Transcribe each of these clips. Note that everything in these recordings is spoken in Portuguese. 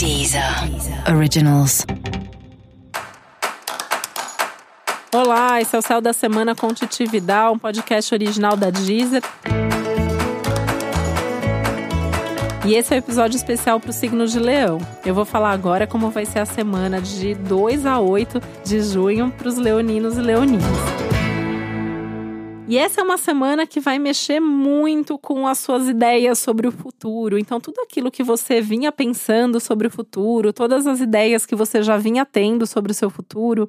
Deezer Originals. Olá, esse é o Céu da Semana com Titi Vidal, um podcast original da Deezer. E esse é o um episódio especial para o signo de Leão. Eu vou falar agora como vai ser a semana de 2 a 8 de junho para os leoninos e leoninas. E essa é uma semana que vai mexer muito com as suas ideias sobre o futuro. Então, tudo aquilo que você vinha pensando sobre o futuro, todas as ideias que você já vinha tendo sobre o seu futuro,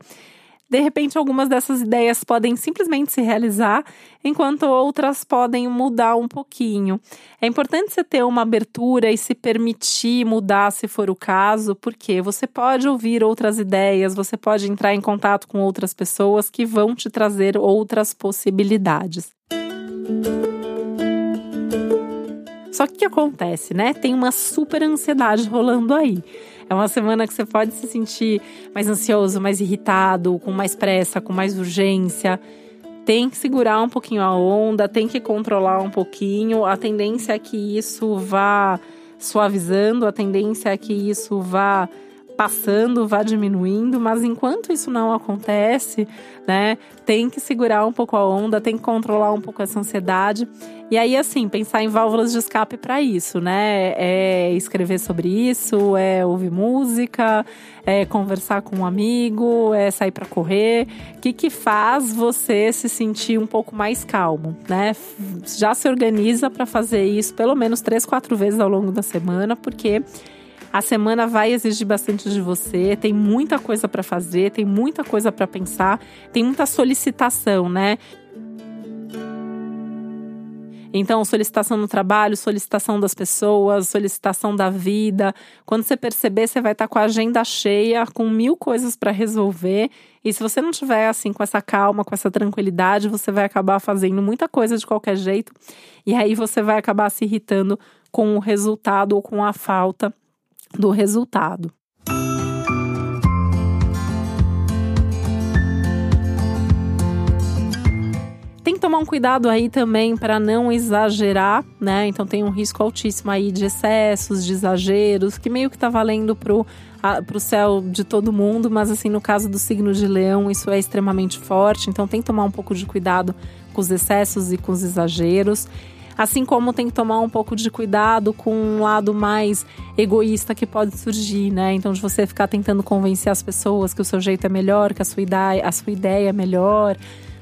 de repente, algumas dessas ideias podem simplesmente se realizar, enquanto outras podem mudar um pouquinho. É importante você ter uma abertura e se permitir mudar se for o caso, porque você pode ouvir outras ideias, você pode entrar em contato com outras pessoas que vão te trazer outras possibilidades. Só que o que acontece, né? Tem uma super ansiedade rolando aí. É uma semana que você pode se sentir mais ansioso, mais irritado, com mais pressa, com mais urgência. Tem que segurar um pouquinho a onda, tem que controlar um pouquinho. A tendência é que isso vá suavizando, a tendência é que isso vá passando, vá diminuindo, mas enquanto isso não acontece, né, tem que segurar um pouco a onda, tem que controlar um pouco essa ansiedade. E aí, assim, pensar em válvulas de escape para isso, né? É escrever sobre isso, é ouvir música, é conversar com um amigo, é sair para correr. O que, que faz você se sentir um pouco mais calmo, né? Já se organiza para fazer isso pelo menos três, quatro vezes ao longo da semana, porque a semana vai exigir bastante de você, tem muita coisa para fazer, tem muita coisa para pensar, tem muita solicitação, né? Então, solicitação no trabalho, solicitação das pessoas, solicitação da vida. Quando você perceber, você vai estar com a agenda cheia, com mil coisas para resolver. E se você não tiver assim com essa calma, com essa tranquilidade, você vai acabar fazendo muita coisa de qualquer jeito. E aí você vai acabar se irritando com o resultado ou com a falta do resultado. Tem que tomar um cuidado aí também para não exagerar, né? Então tem um risco altíssimo aí de excessos, de exageros, que meio que tá valendo pro, a, pro céu de todo mundo, mas assim, no caso do signo de leão, isso é extremamente forte, então tem que tomar um pouco de cuidado com os excessos e com os exageros. Assim como tem que tomar um pouco de cuidado com um lado mais egoísta que pode surgir, né? Então, de você ficar tentando convencer as pessoas que o seu jeito é melhor, que a sua ideia, a sua ideia é melhor.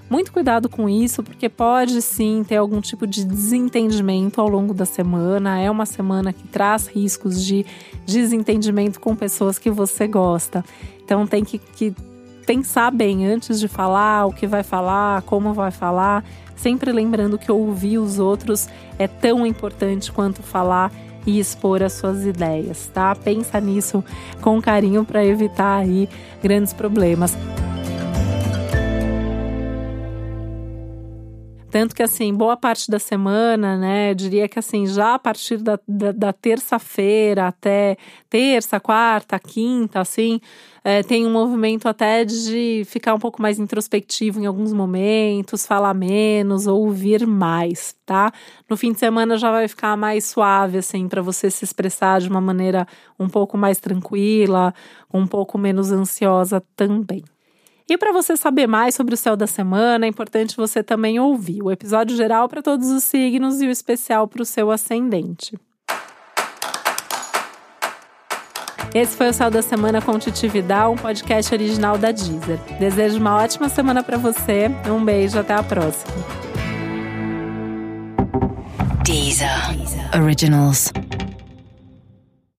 Muito cuidado com isso, porque pode sim ter algum tipo de desentendimento ao longo da semana. É uma semana que traz riscos de desentendimento com pessoas que você gosta. Então tem que, que pensar bem antes de falar o que vai falar, como vai falar, sempre lembrando que ouvir os outros é tão importante quanto falar e expor as suas ideias, tá? Pensa nisso com carinho para evitar aí grandes problemas. Tanto que, assim, boa parte da semana, né? Diria que, assim, já a partir da, da, da terça-feira até terça, quarta, quinta, assim, é, tem um movimento até de ficar um pouco mais introspectivo em alguns momentos, falar menos, ouvir mais, tá? No fim de semana já vai ficar mais suave, assim, para você se expressar de uma maneira um pouco mais tranquila, um pouco menos ansiosa também. E para você saber mais sobre o céu da semana, é importante você também ouvir o episódio geral para todos os signos e o especial para o seu ascendente. Esse foi o Céu da Semana com Titi Vidal, um podcast original da Deezer. Desejo uma ótima semana para você. Um beijo, até a próxima. Deezer, Deezer. Originals.